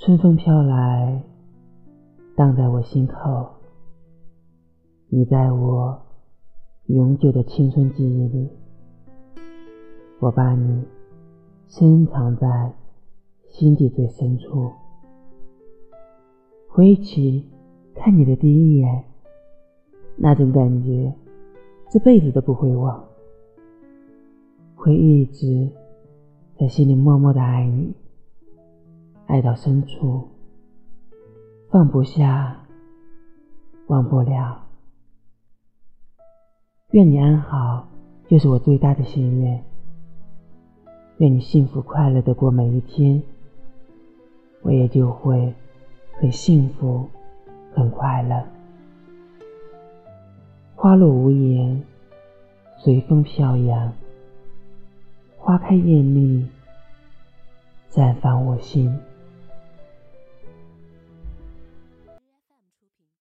春风飘来，荡在我心口。你在我永久的青春记忆里，我把你深藏在心底最深处。回忆起看你的第一眼，那种感觉，这辈子都不会忘。会一直在心里默默的爱你。爱到深处，放不下，忘不了。愿你安好，就是我最大的心愿。愿你幸福快乐的过每一天，我也就会很幸福，很快乐。花落无言，随风飘扬。花开艳丽，绽放我心。